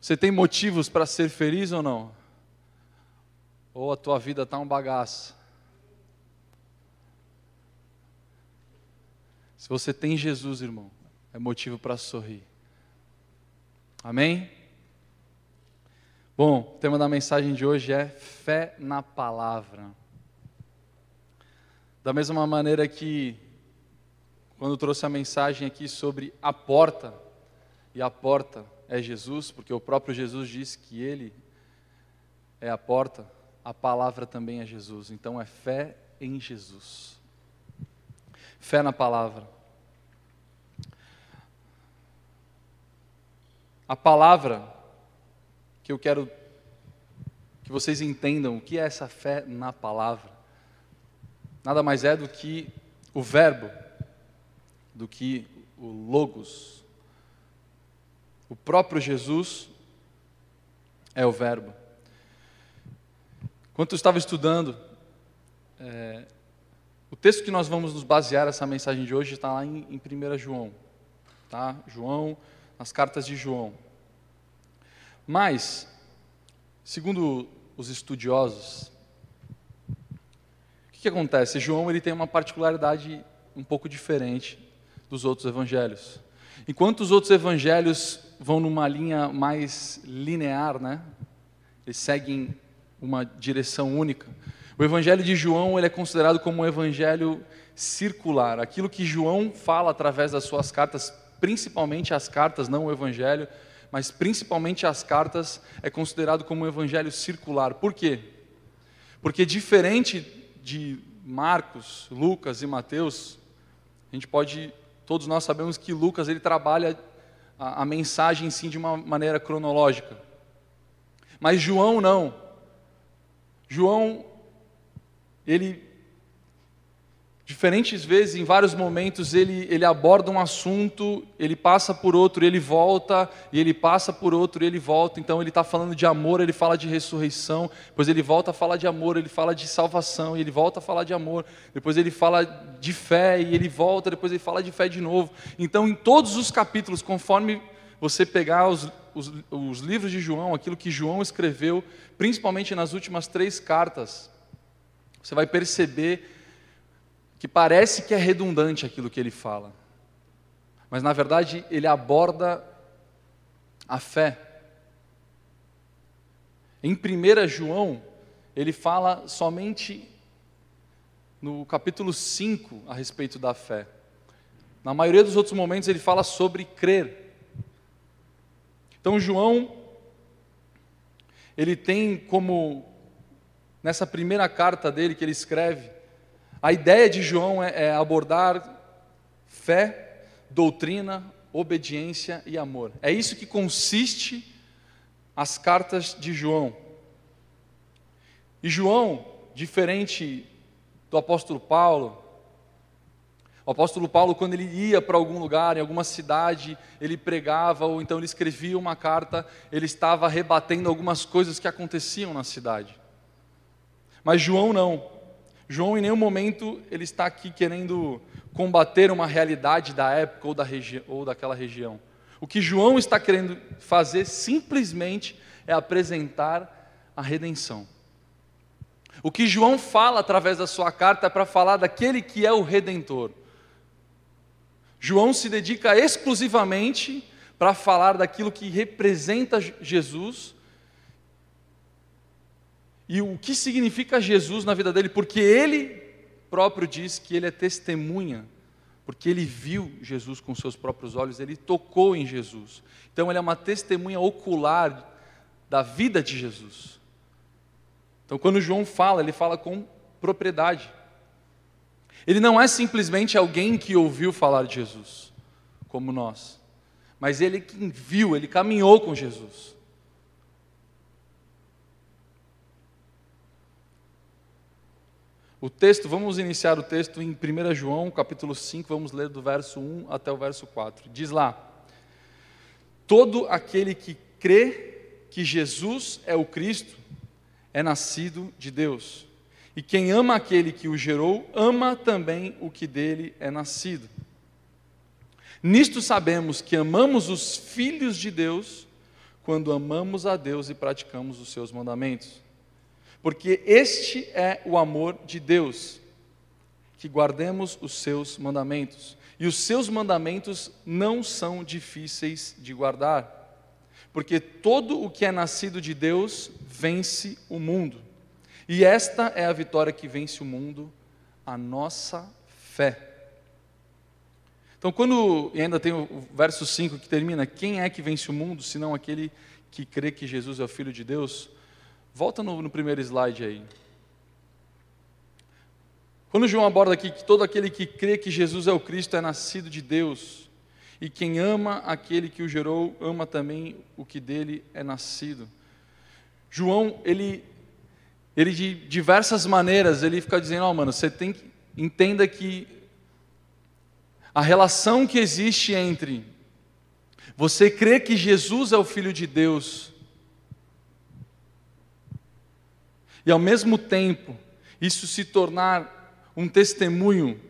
Você tem motivos para ser feliz ou não? Ou a tua vida está um bagaço? Se você tem Jesus, irmão, é motivo para sorrir. Amém? Bom, o tema da mensagem de hoje é fé na palavra. Da mesma maneira que, quando trouxe a mensagem aqui sobre a porta, e a porta é Jesus, porque o próprio Jesus disse que Ele é a porta, a palavra também é Jesus. Então é fé em Jesus. Fé na palavra. A palavra que eu quero que vocês entendam o que é essa fé na palavra nada mais é do que o verbo, do que o logos. O próprio Jesus é o verbo. Enquanto eu estava estudando, é, o texto que nós vamos nos basear essa mensagem de hoje está lá em, em 1 João. Tá? João, nas cartas de João. Mas, segundo os estudiosos, que acontece? João ele tem uma particularidade um pouco diferente dos outros evangelhos. Enquanto os outros evangelhos vão numa linha mais linear, né? Eles seguem uma direção única. O evangelho de João ele é considerado como um evangelho circular. Aquilo que João fala através das suas cartas, principalmente as cartas, não o evangelho, mas principalmente as cartas, é considerado como um evangelho circular. Por quê? Porque diferente de Marcos, Lucas e Mateus, a gente pode, todos nós sabemos que Lucas ele trabalha a, a mensagem sim de uma maneira cronológica. Mas João não. João ele Diferentes vezes, em vários momentos, ele, ele aborda um assunto, ele passa por outro, ele volta, e ele passa por outro, ele volta. Então, ele está falando de amor, ele fala de ressurreição, depois ele volta a falar de amor, ele fala de salvação, e ele volta a falar de amor, depois ele fala de fé, e ele volta, depois ele fala de fé de novo. Então, em todos os capítulos, conforme você pegar os, os, os livros de João, aquilo que João escreveu, principalmente nas últimas três cartas, você vai perceber que parece que é redundante aquilo que ele fala, mas na verdade ele aborda a fé. Em 1 João, ele fala somente no capítulo 5 a respeito da fé. Na maioria dos outros momentos ele fala sobre crer. Então João ele tem como nessa primeira carta dele que ele escreve, a ideia de João é, é abordar fé, doutrina, obediência e amor. É isso que consiste as cartas de João. E João, diferente do apóstolo Paulo, o apóstolo Paulo, quando ele ia para algum lugar, em alguma cidade, ele pregava, ou então ele escrevia uma carta, ele estava rebatendo algumas coisas que aconteciam na cidade. Mas João não. João em nenhum momento ele está aqui querendo combater uma realidade da época ou, da regi ou daquela região. O que João está querendo fazer simplesmente é apresentar a redenção. O que João fala através da sua carta é para falar daquele que é o redentor. João se dedica exclusivamente para falar daquilo que representa Jesus e o que significa Jesus na vida dele, porque ele próprio diz que ele é testemunha, porque ele viu Jesus com seus próprios olhos, ele tocou em Jesus. Então ele é uma testemunha ocular da vida de Jesus. Então quando João fala, ele fala com propriedade. Ele não é simplesmente alguém que ouviu falar de Jesus, como nós, mas ele que viu, ele caminhou com Jesus. O texto, vamos iniciar o texto em 1 João, capítulo 5, vamos ler do verso 1 até o verso 4. Diz lá: Todo aquele que crê que Jesus é o Cristo é nascido de Deus. E quem ama aquele que o gerou, ama também o que dele é nascido. Nisto sabemos que amamos os filhos de Deus quando amamos a Deus e praticamos os seus mandamentos. Porque este é o amor de Deus, que guardemos os seus mandamentos. E os seus mandamentos não são difíceis de guardar, porque todo o que é nascido de Deus vence o mundo. E esta é a vitória que vence o mundo, a nossa fé. Então, quando, e ainda tem o verso 5 que termina: Quem é que vence o mundo, senão aquele que crê que Jesus é o Filho de Deus? Volta no, no primeiro slide aí. Quando João aborda aqui que todo aquele que crê que Jesus é o Cristo é nascido de Deus, e quem ama aquele que o gerou, ama também o que dele é nascido. João, ele, ele de diversas maneiras, ele fica dizendo, ó oh, mano, você tem que, entenda que a relação que existe entre você crer que Jesus é o Filho de Deus e ao mesmo tempo isso se tornar um testemunho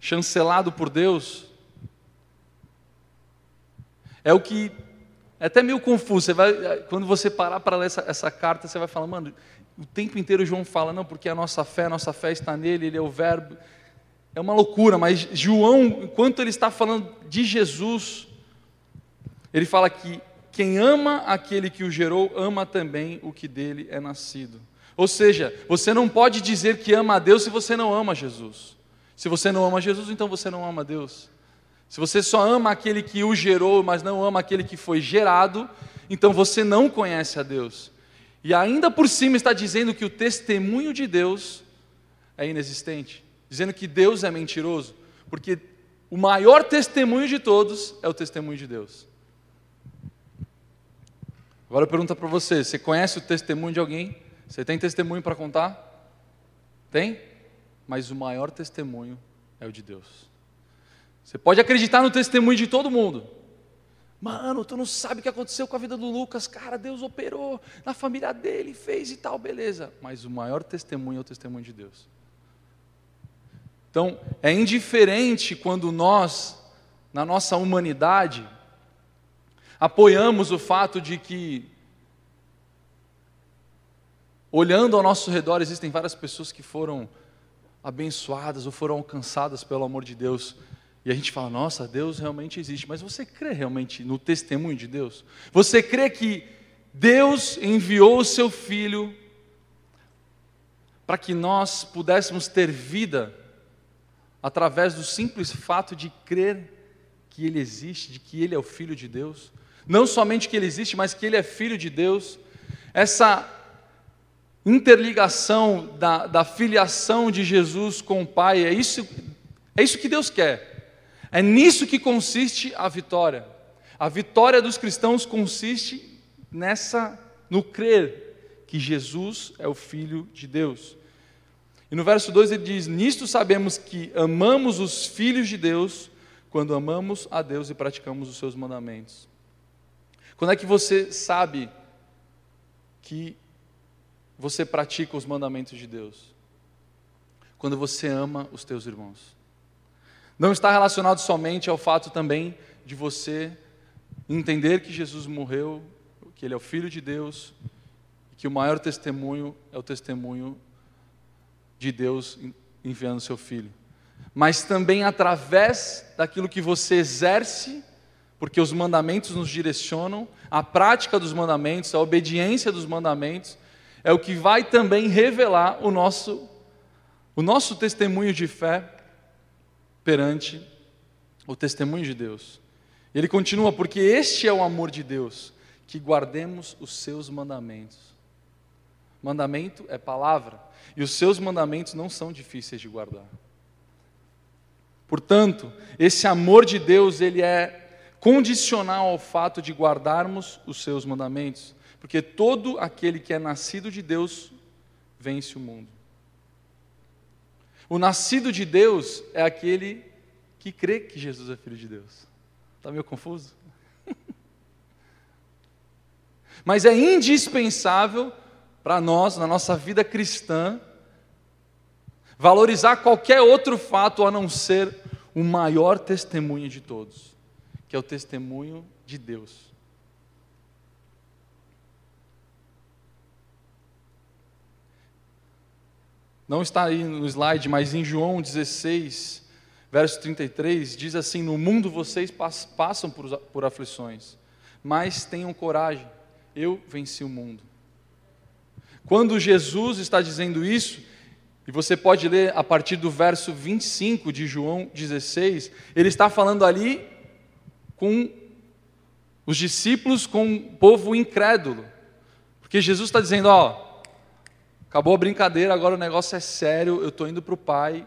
chancelado por Deus, é o que é até meio confuso. Você vai, quando você parar para ler essa, essa, carta, você vai falar, mano, o tempo inteiro João fala, não, porque a nossa fé, a nossa fé está nele, ele é o Verbo. É uma loucura, mas João, enquanto ele está falando de Jesus, ele fala que quem ama aquele que o gerou, ama também o que dele é nascido. Ou seja, você não pode dizer que ama a Deus se você não ama Jesus. Se você não ama Jesus, então você não ama Deus. Se você só ama aquele que o gerou, mas não ama aquele que foi gerado, então você não conhece a Deus. E ainda por cima está dizendo que o testemunho de Deus é inexistente, dizendo que Deus é mentiroso, porque o maior testemunho de todos é o testemunho de Deus. Agora eu pergunto para você: você conhece o testemunho de alguém? Você tem testemunho para contar? Tem? Mas o maior testemunho é o de Deus. Você pode acreditar no testemunho de todo mundo. Mano, tu não sabe o que aconteceu com a vida do Lucas, cara, Deus operou na família dele, fez e tal, beleza. Mas o maior testemunho é o testemunho de Deus. Então, é indiferente quando nós, na nossa humanidade, apoiamos o fato de que, olhando ao nosso redor, existem várias pessoas que foram abençoadas ou foram alcançadas pelo amor de Deus. E a gente fala, nossa, Deus realmente existe. Mas você crê realmente no testemunho de Deus? Você crê que Deus enviou o seu Filho para que nós pudéssemos ter vida através do simples fato de crer que Ele existe, de que Ele é o Filho de Deus? Não somente que ele existe, mas que ele é filho de Deus. Essa interligação da, da filiação de Jesus com o Pai, é isso, é isso que Deus quer. É nisso que consiste a vitória. A vitória dos cristãos consiste nessa, no crer que Jesus é o Filho de Deus. E no verso 2 ele diz: Nisto sabemos que amamos os filhos de Deus quando amamos a Deus e praticamos os seus mandamentos. Quando é que você sabe que você pratica os mandamentos de Deus? Quando você ama os teus irmãos. Não está relacionado somente ao fato também de você entender que Jesus morreu, que Ele é o Filho de Deus, e que o maior testemunho é o testemunho de Deus enviando seu Filho. Mas também através daquilo que você exerce porque os mandamentos nos direcionam, a prática dos mandamentos, a obediência dos mandamentos, é o que vai também revelar o nosso, o nosso testemunho de fé perante o testemunho de Deus. Ele continua, porque este é o amor de Deus, que guardemos os seus mandamentos. Mandamento é palavra, e os seus mandamentos não são difíceis de guardar. Portanto, esse amor de Deus, ele é condicional ao fato de guardarmos os seus mandamentos, porque todo aquele que é nascido de Deus vence o mundo. O nascido de Deus é aquele que crê que Jesus é filho de Deus. Está meio confuso? Mas é indispensável para nós, na nossa vida cristã, valorizar qualquer outro fato a não ser o maior testemunho de todos que é o testemunho de Deus. Não está aí no slide, mas em João 16, verso 33, diz assim: No mundo vocês passam por, por aflições, mas tenham coragem, eu venci o mundo. Quando Jesus está dizendo isso, e você pode ler a partir do verso 25 de João 16, ele está falando ali com os discípulos, com o povo incrédulo. Porque Jesus está dizendo: Ó, acabou a brincadeira, agora o negócio é sério, eu estou indo para o Pai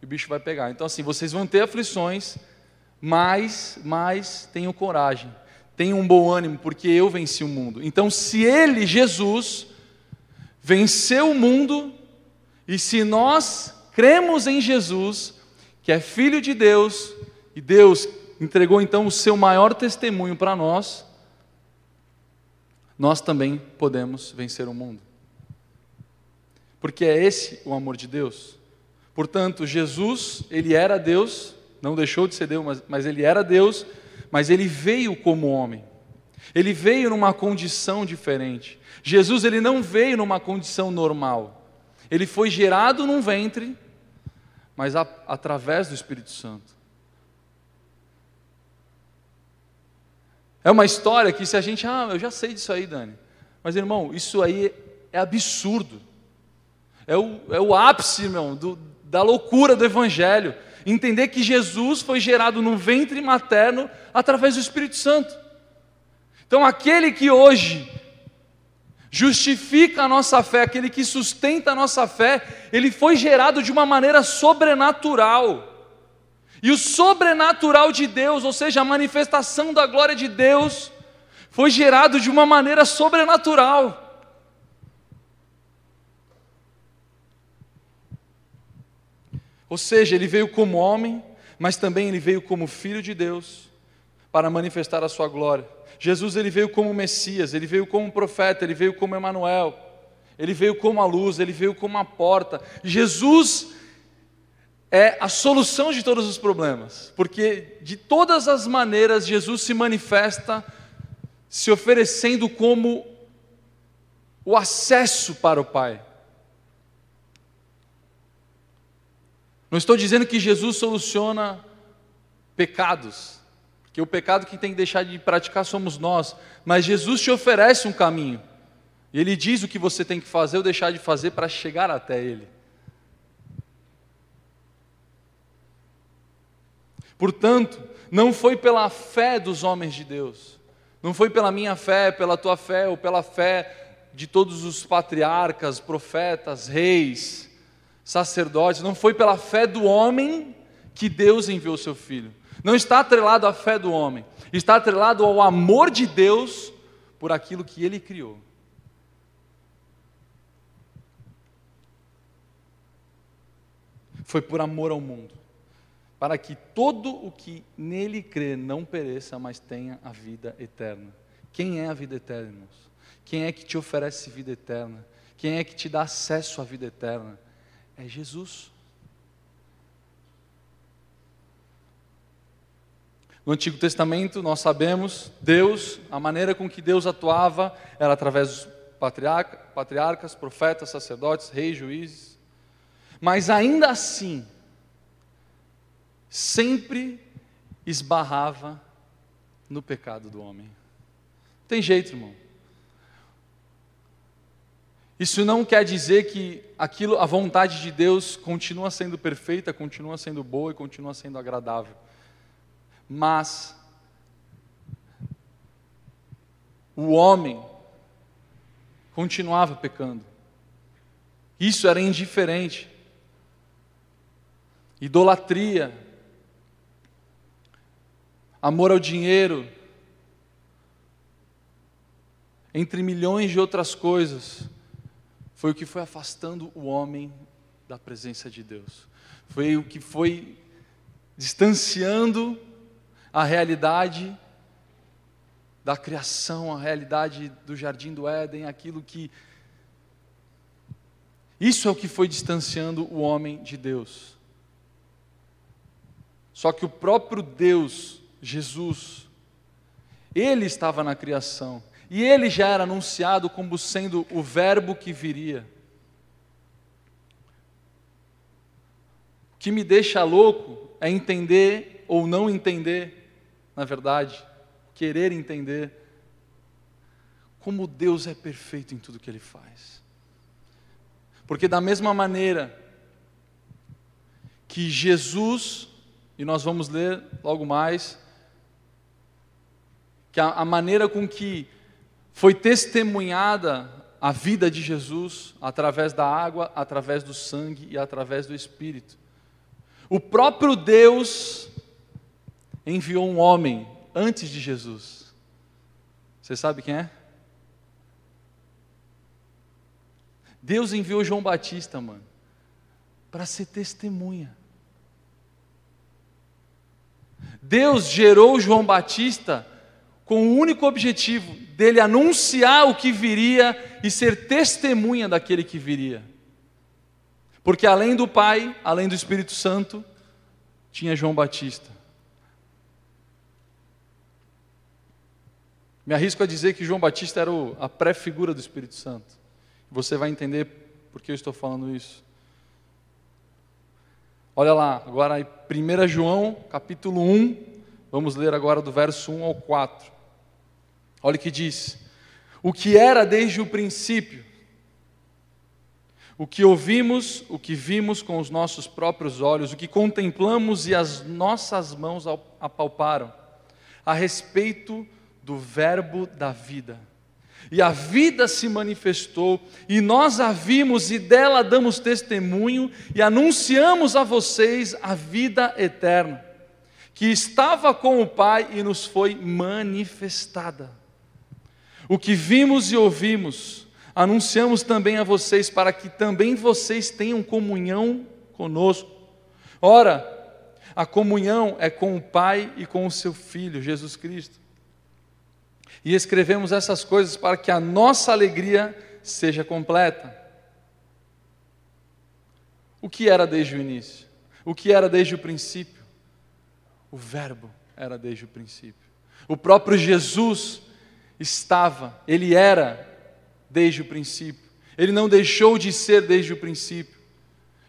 e o bicho vai pegar. Então, assim, vocês vão ter aflições, mas, mas tenham coragem, tenham um bom ânimo, porque eu venci o mundo. Então, se Ele, Jesus, venceu o mundo, e se nós cremos em Jesus, que é Filho de Deus, e Deus entregou então o seu maior testemunho para nós, nós também podemos vencer o mundo. Porque é esse o amor de Deus. Portanto, Jesus, ele era Deus, não deixou de ser Deus, mas, mas ele era Deus, mas ele veio como homem. Ele veio numa condição diferente. Jesus ele não veio numa condição normal. Ele foi gerado num ventre, mas a, através do Espírito Santo. É uma história que se a gente, ah, eu já sei disso aí, Dani. Mas irmão, isso aí é absurdo. É o, é o ápice, irmão, do, da loucura do Evangelho. Entender que Jesus foi gerado no ventre materno através do Espírito Santo. Então, aquele que hoje justifica a nossa fé, aquele que sustenta a nossa fé, ele foi gerado de uma maneira sobrenatural. E o sobrenatural de Deus, ou seja, a manifestação da glória de Deus, foi gerado de uma maneira sobrenatural. Ou seja, ele veio como homem, mas também ele veio como filho de Deus para manifestar a sua glória. Jesus ele veio como Messias, ele veio como profeta, ele veio como Emanuel, ele veio como a luz, ele veio como a porta. Jesus é a solução de todos os problemas, porque de todas as maneiras Jesus se manifesta se oferecendo como o acesso para o Pai. Não estou dizendo que Jesus soluciona pecados, que o pecado que tem que deixar de praticar somos nós, mas Jesus te oferece um caminho. E ele diz o que você tem que fazer ou deixar de fazer para chegar até ele. Portanto, não foi pela fé dos homens de Deus, não foi pela minha fé, pela tua fé ou pela fé de todos os patriarcas, profetas, reis, sacerdotes, não foi pela fé do homem que Deus enviou seu filho. Não está atrelado à fé do homem, está atrelado ao amor de Deus por aquilo que ele criou. Foi por amor ao mundo, para que todo o que nele crê não pereça, mas tenha a vida eterna. Quem é a vida eterna, irmãos? Quem é que te oferece vida eterna? Quem é que te dá acesso à vida eterna? É Jesus. No Antigo Testamento, nós sabemos, Deus, a maneira com que Deus atuava era através dos patriarca, patriarcas, profetas, sacerdotes, reis, juízes. Mas ainda assim, sempre esbarrava no pecado do homem. Não tem jeito, irmão. Isso não quer dizer que aquilo, a vontade de Deus continua sendo perfeita, continua sendo boa e continua sendo agradável mas o homem continuava pecando. Isso era indiferente. Idolatria, amor ao dinheiro, entre milhões de outras coisas, foi o que foi afastando o homem da presença de Deus. Foi o que foi distanciando a realidade da criação, a realidade do jardim do Éden, aquilo que. Isso é o que foi distanciando o homem de Deus. Só que o próprio Deus, Jesus, ele estava na criação, e ele já era anunciado como sendo o Verbo que viria. que me deixa louco é entender ou não entender, na verdade, querer entender como Deus é perfeito em tudo que Ele faz. Porque, da mesma maneira que Jesus, e nós vamos ler logo mais, que a, a maneira com que foi testemunhada a vida de Jesus através da água, através do sangue e através do Espírito. O próprio Deus enviou um homem antes de Jesus. Você sabe quem é? Deus enviou João Batista, mano, para ser testemunha. Deus gerou João Batista com o único objetivo dele anunciar o que viria e ser testemunha daquele que viria. Porque além do Pai, além do Espírito Santo, tinha João Batista. Me arrisco a dizer que João Batista era a pré-figura do Espírito Santo. Você vai entender por que eu estou falando isso. Olha lá, agora em 1 João, capítulo 1, vamos ler agora do verso 1 ao 4. Olha o que diz: O que era desde o princípio, o que ouvimos, o que vimos com os nossos próprios olhos, o que contemplamos e as nossas mãos apalparam, a respeito do Verbo da vida. E a vida se manifestou, e nós a vimos e dela damos testemunho e anunciamos a vocês a vida eterna, que estava com o Pai e nos foi manifestada. O que vimos e ouvimos, anunciamos também a vocês, para que também vocês tenham comunhão conosco. Ora, a comunhão é com o Pai e com o seu Filho, Jesus Cristo. E escrevemos essas coisas para que a nossa alegria seja completa. O que era desde o início? O que era desde o princípio? O Verbo era desde o princípio. O próprio Jesus estava, ele era desde o princípio. Ele não deixou de ser desde o princípio.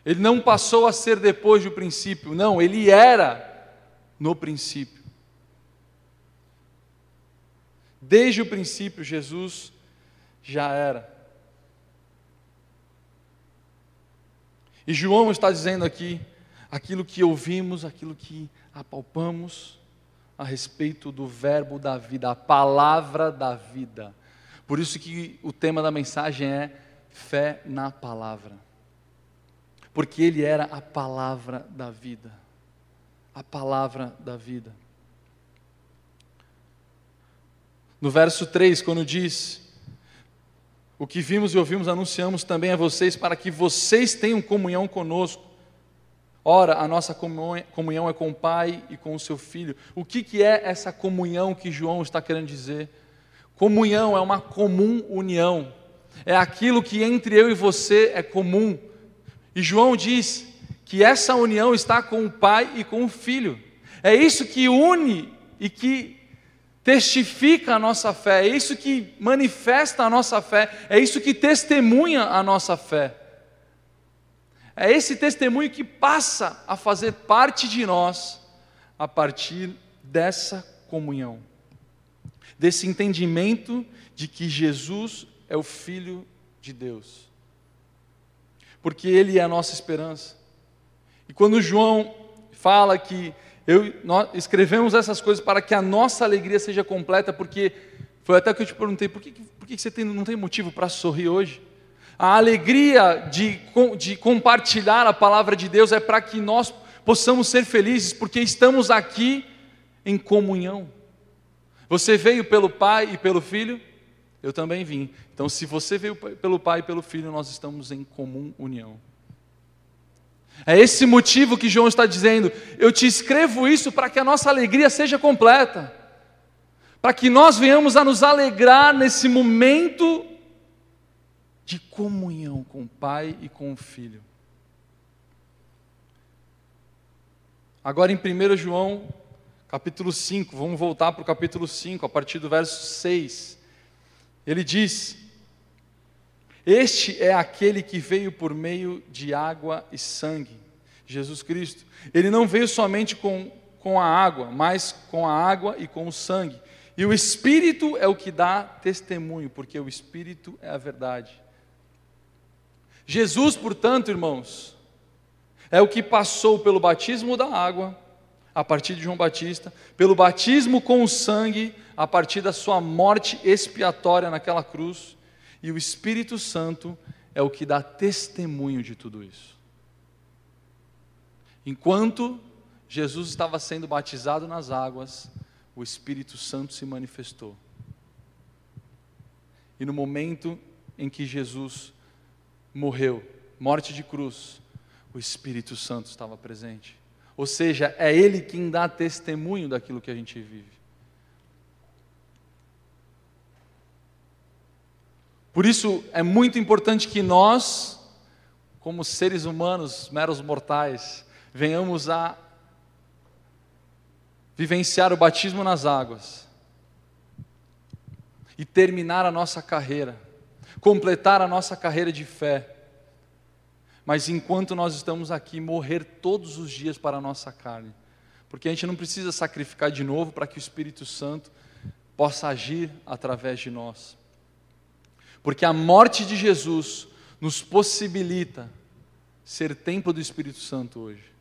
Ele não passou a ser depois do princípio. Não, ele era no princípio. Desde o princípio, Jesus já era. E João está dizendo aqui aquilo que ouvimos, aquilo que apalpamos a respeito do verbo da vida, a palavra da vida. Por isso que o tema da mensagem é fé na palavra. Porque ele era a palavra da vida. A palavra da vida. No verso 3, quando diz: O que vimos e ouvimos, anunciamos também a vocês, para que vocês tenham comunhão conosco. Ora, a nossa comunhão é com o Pai e com o seu Filho. O que, que é essa comunhão que João está querendo dizer? Comunhão é uma comum união, é aquilo que entre eu e você é comum. E João diz que essa união está com o Pai e com o Filho. É isso que une e que testifica a nossa fé, é isso que manifesta a nossa fé, é isso que testemunha a nossa fé. É esse testemunho que passa a fazer parte de nós a partir dessa comunhão, desse entendimento de que Jesus é o Filho de Deus, porque Ele é a nossa esperança. E quando João fala que eu, nós escrevemos essas coisas para que a nossa alegria seja completa, porque foi até que eu te perguntei, por que, por que você tem, não tem motivo para sorrir hoje? A alegria de, de compartilhar a palavra de Deus é para que nós possamos ser felizes, porque estamos aqui em comunhão. Você veio pelo Pai e pelo Filho? Eu também vim. Então, se você veio pelo Pai e pelo Filho, nós estamos em comum união. É esse motivo que João está dizendo: eu te escrevo isso para que a nossa alegria seja completa, para que nós venhamos a nos alegrar nesse momento de comunhão com o Pai e com o Filho. Agora em 1 João, capítulo 5, vamos voltar para o capítulo 5, a partir do verso 6. Ele diz: este é aquele que veio por meio de água e sangue, Jesus Cristo. Ele não veio somente com, com a água, mas com a água e com o sangue. E o Espírito é o que dá testemunho, porque o Espírito é a verdade. Jesus, portanto, irmãos, é o que passou pelo batismo da água, a partir de João Batista, pelo batismo com o sangue, a partir da sua morte expiatória naquela cruz, e o Espírito Santo é o que dá testemunho de tudo isso. Enquanto Jesus estava sendo batizado nas águas, o Espírito Santo se manifestou. E no momento em que Jesus morreu, morte de cruz, o Espírito Santo estava presente. Ou seja, é Ele quem dá testemunho daquilo que a gente vive. Por isso é muito importante que nós, como seres humanos, meros mortais, venhamos a vivenciar o batismo nas águas e terminar a nossa carreira, completar a nossa carreira de fé. Mas enquanto nós estamos aqui, morrer todos os dias para a nossa carne, porque a gente não precisa sacrificar de novo para que o Espírito Santo possa agir através de nós. Porque a morte de Jesus nos possibilita ser templo do Espírito Santo hoje.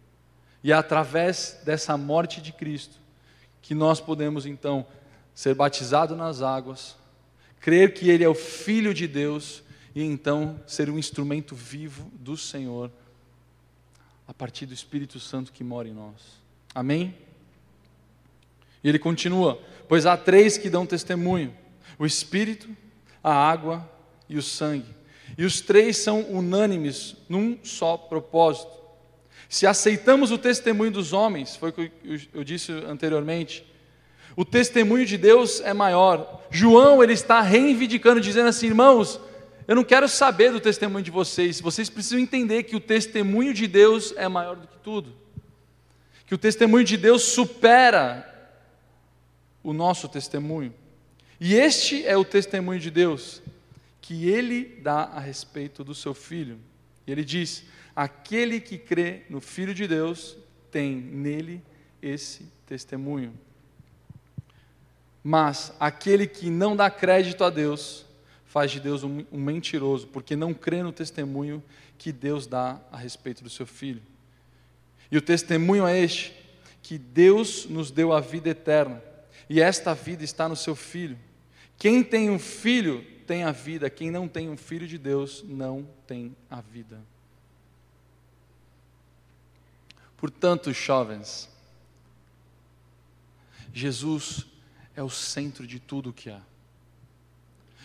E é através dessa morte de Cristo que nós podemos então ser batizados nas águas, crer que Ele é o Filho de Deus e então ser um instrumento vivo do Senhor a partir do Espírito Santo que mora em nós. Amém? E ele continua: Pois há três que dão testemunho: o Espírito, a água e o sangue. E os três são unânimes num só propósito. Se aceitamos o testemunho dos homens, foi o que eu disse anteriormente, o testemunho de Deus é maior. João ele está reivindicando, dizendo assim, irmãos, eu não quero saber do testemunho de vocês. Vocês precisam entender que o testemunho de Deus é maior do que tudo. Que o testemunho de Deus supera o nosso testemunho. E este é o testemunho de Deus, que ele dá a respeito do seu filho. E ele diz: aquele que crê no Filho de Deus tem nele esse testemunho. Mas aquele que não dá crédito a Deus, faz de Deus um, um, mentiroso, porque não crê no testemunho que Deus dá a respeito do seu filho. E o testemunho é este: que Deus nos deu a vida eterna, e esta vida está no seu filho. Quem tem um filho tem a vida, quem não tem um filho de Deus não tem a vida. Portanto, jovens, Jesus é o centro de tudo o que há.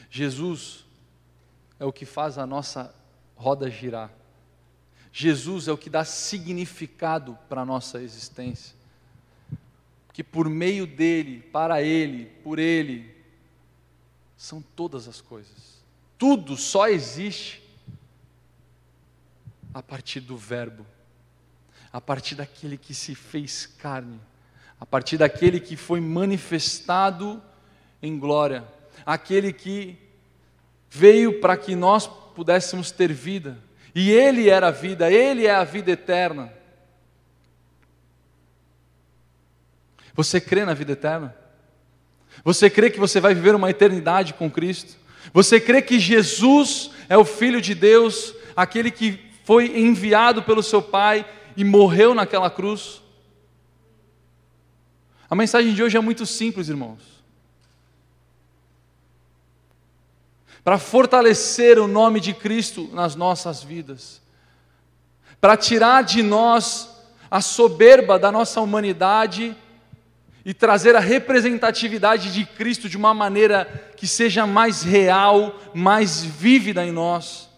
Jesus é o que faz a nossa roda girar. Jesus é o que dá significado para a nossa existência. Que por meio dele, para ele, por ele, são todas as coisas. Tudo só existe a partir do Verbo, a partir daquele que se fez carne, a partir daquele que foi manifestado em glória, aquele que veio para que nós pudéssemos ter vida, e Ele era a vida, Ele é a vida eterna. Você crê na vida eterna? Você crê que você vai viver uma eternidade com Cristo? Você crê que Jesus é o Filho de Deus, aquele que foi enviado pelo seu Pai e morreu naquela cruz? A mensagem de hoje é muito simples, irmãos. Para fortalecer o nome de Cristo nas nossas vidas, para tirar de nós a soberba da nossa humanidade e trazer a representatividade de Cristo de uma maneira que seja mais real, mais vívida em nós.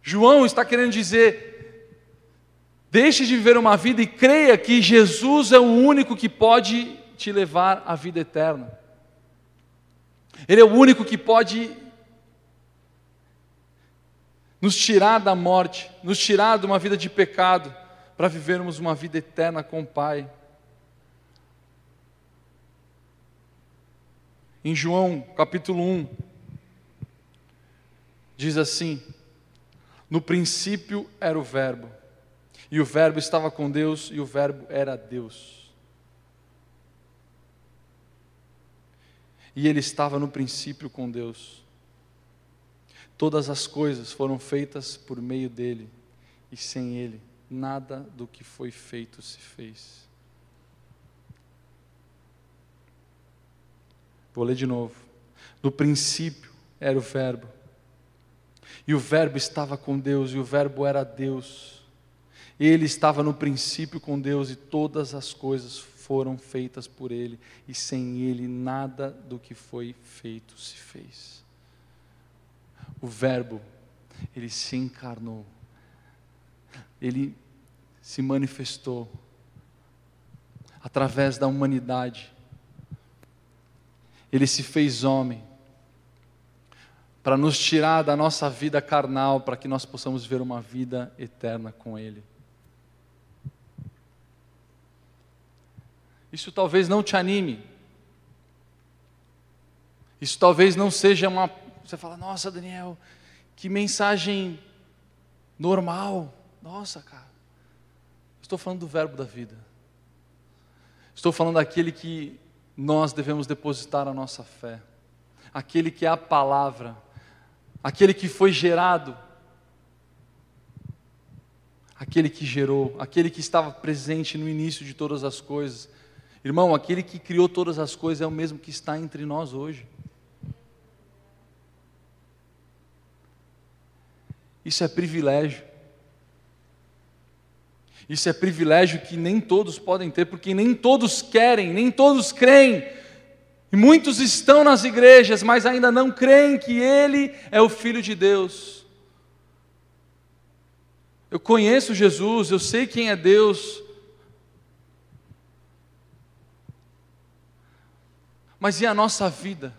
João está querendo dizer: deixe de viver uma vida e creia que Jesus é o único que pode te levar à vida eterna. Ele é o único que pode nos tirar da morte, nos tirar de uma vida de pecado para vivermos uma vida eterna com o Pai. Em João capítulo 1, diz assim: No princípio era o Verbo, e o Verbo estava com Deus, e o Verbo era Deus. E ele estava no princípio com Deus. Todas as coisas foram feitas por meio dele, e sem ele, nada do que foi feito se fez. Vou ler de novo. No princípio era o Verbo, e o Verbo estava com Deus, e o Verbo era Deus. Ele estava no princípio com Deus, e todas as coisas foram feitas por Ele, e sem Ele nada do que foi feito se fez. O Verbo, Ele se encarnou, Ele se manifestou através da humanidade, Ele se fez homem, para nos tirar da nossa vida carnal, para que nós possamos ver uma vida eterna com Ele. Isso talvez não te anime. Isso talvez não seja uma. Você fala, nossa, Daniel, que mensagem normal. Nossa, cara. Estou falando do Verbo da vida. Estou falando daquele que nós devemos depositar a nossa fé. Aquele que é a palavra aquele que foi gerado, aquele que gerou, aquele que estava presente no início de todas as coisas. Irmão, aquele que criou todas as coisas é o mesmo que está entre nós hoje. Isso é privilégio. Isso é privilégio que nem todos podem ter, porque nem todos querem, nem todos creem e muitos estão nas igrejas, mas ainda não creem que Ele é o Filho de Deus. Eu conheço Jesus, eu sei quem é Deus. Mas e a nossa vida?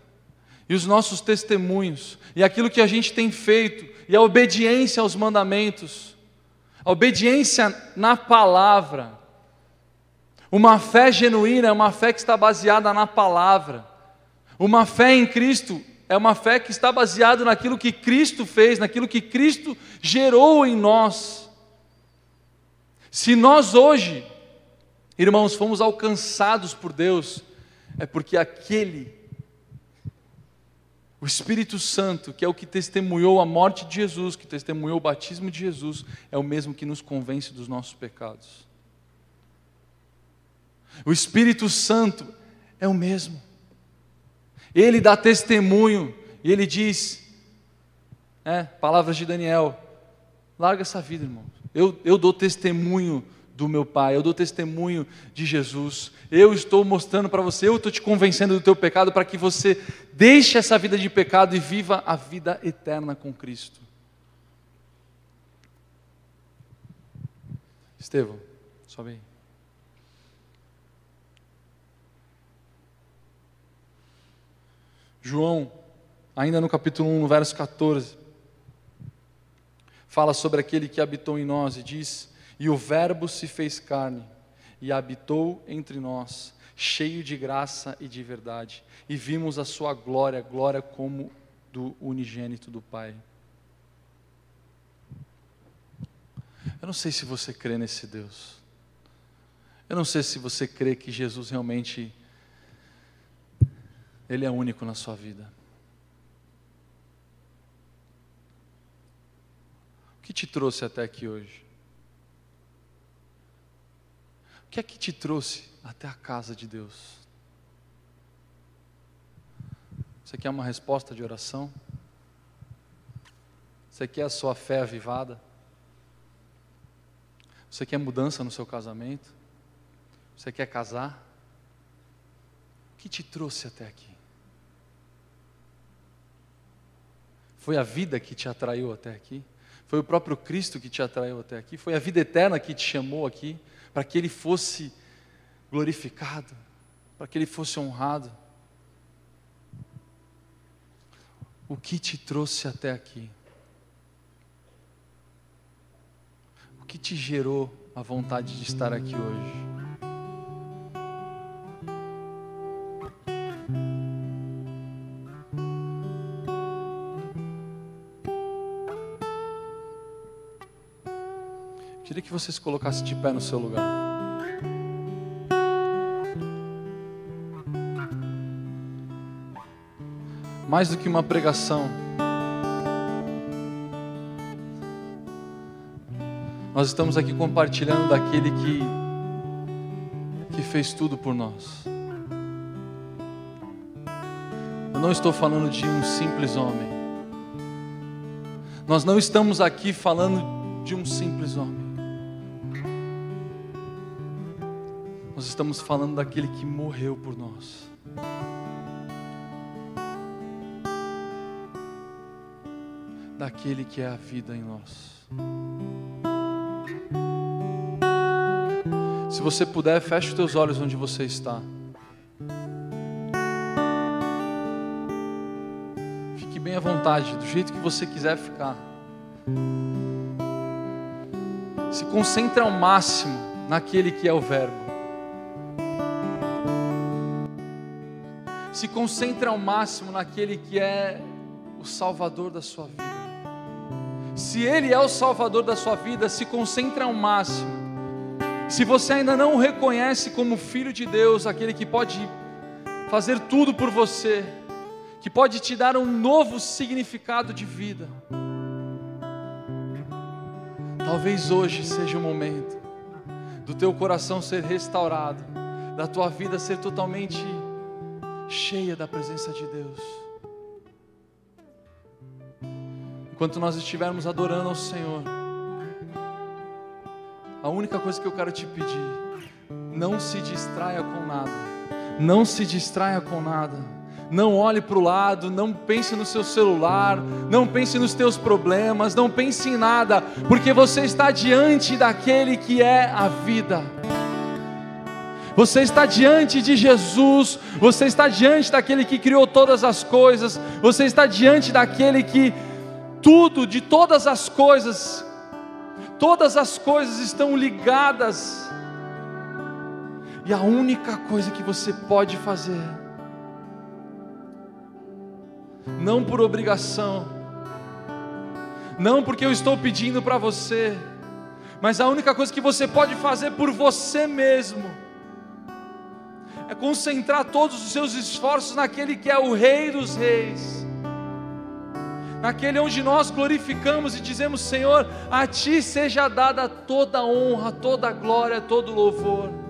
E os nossos testemunhos? E aquilo que a gente tem feito? E a obediência aos mandamentos? A obediência na palavra? Uma fé genuína é uma fé que está baseada na palavra. Uma fé em Cristo é uma fé que está baseada naquilo que Cristo fez, naquilo que Cristo gerou em nós. Se nós hoje, irmãos, fomos alcançados por Deus, é porque aquele, o Espírito Santo, que é o que testemunhou a morte de Jesus, que testemunhou o batismo de Jesus, é o mesmo que nos convence dos nossos pecados. O Espírito Santo é o mesmo. Ele dá testemunho e ele diz, é, palavras de Daniel, larga essa vida, irmão. Eu, eu dou testemunho do meu Pai, eu dou testemunho de Jesus. Eu estou mostrando para você, eu estou te convencendo do teu pecado para que você deixe essa vida de pecado e viva a vida eterna com Cristo. Estevão, sobe aí. João, ainda no capítulo 1, no verso 14, fala sobre aquele que habitou em nós e diz: E o Verbo se fez carne e habitou entre nós, cheio de graça e de verdade, e vimos a sua glória, glória como do unigênito do Pai. Eu não sei se você crê nesse Deus. Eu não sei se você crê que Jesus realmente ele é único na sua vida. O que te trouxe até aqui hoje? O que é que te trouxe até a casa de Deus? Você quer uma resposta de oração? Você quer a sua fé avivada? Você quer mudança no seu casamento? Você quer casar? O que te trouxe até aqui? Foi a vida que te atraiu até aqui? Foi o próprio Cristo que te atraiu até aqui? Foi a vida eterna que te chamou aqui para que ele fosse glorificado, para que ele fosse honrado? O que te trouxe até aqui? O que te gerou a vontade de estar aqui hoje? Queria que você se colocasse de pé no seu lugar. Mais do que uma pregação, nós estamos aqui compartilhando daquele que, que fez tudo por nós. Eu não estou falando de um simples homem. Nós não estamos aqui falando de um simples homem. Estamos falando daquele que morreu por nós. Daquele que é a vida em nós. Se você puder, feche os teus olhos onde você está. Fique bem à vontade, do jeito que você quiser ficar. Se concentre ao máximo naquele que é o Verbo. Se concentre ao máximo naquele que é o Salvador da sua vida. Se Ele é o Salvador da sua vida, se concentre ao máximo. Se você ainda não o reconhece como Filho de Deus, aquele que pode fazer tudo por você, que pode te dar um novo significado de vida, talvez hoje seja o momento do teu coração ser restaurado, da tua vida ser totalmente cheia da presença de Deus. Enquanto nós estivermos adorando ao Senhor, a única coisa que eu quero te pedir, não se distraia com nada, não se distraia com nada, não olhe para o lado, não pense no seu celular, não pense nos teus problemas, não pense em nada, porque você está diante daquele que é a vida. Você está diante de Jesus, você está diante daquele que criou todas as coisas, você está diante daquele que tudo, de todas as coisas, todas as coisas estão ligadas, e a única coisa que você pode fazer, não por obrigação, não porque eu estou pedindo para você, mas a única coisa que você pode fazer por você mesmo, é concentrar todos os seus esforços naquele que é o Rei dos Reis, naquele onde nós glorificamos e dizemos: Senhor, a Ti seja dada toda honra, toda glória, todo louvor.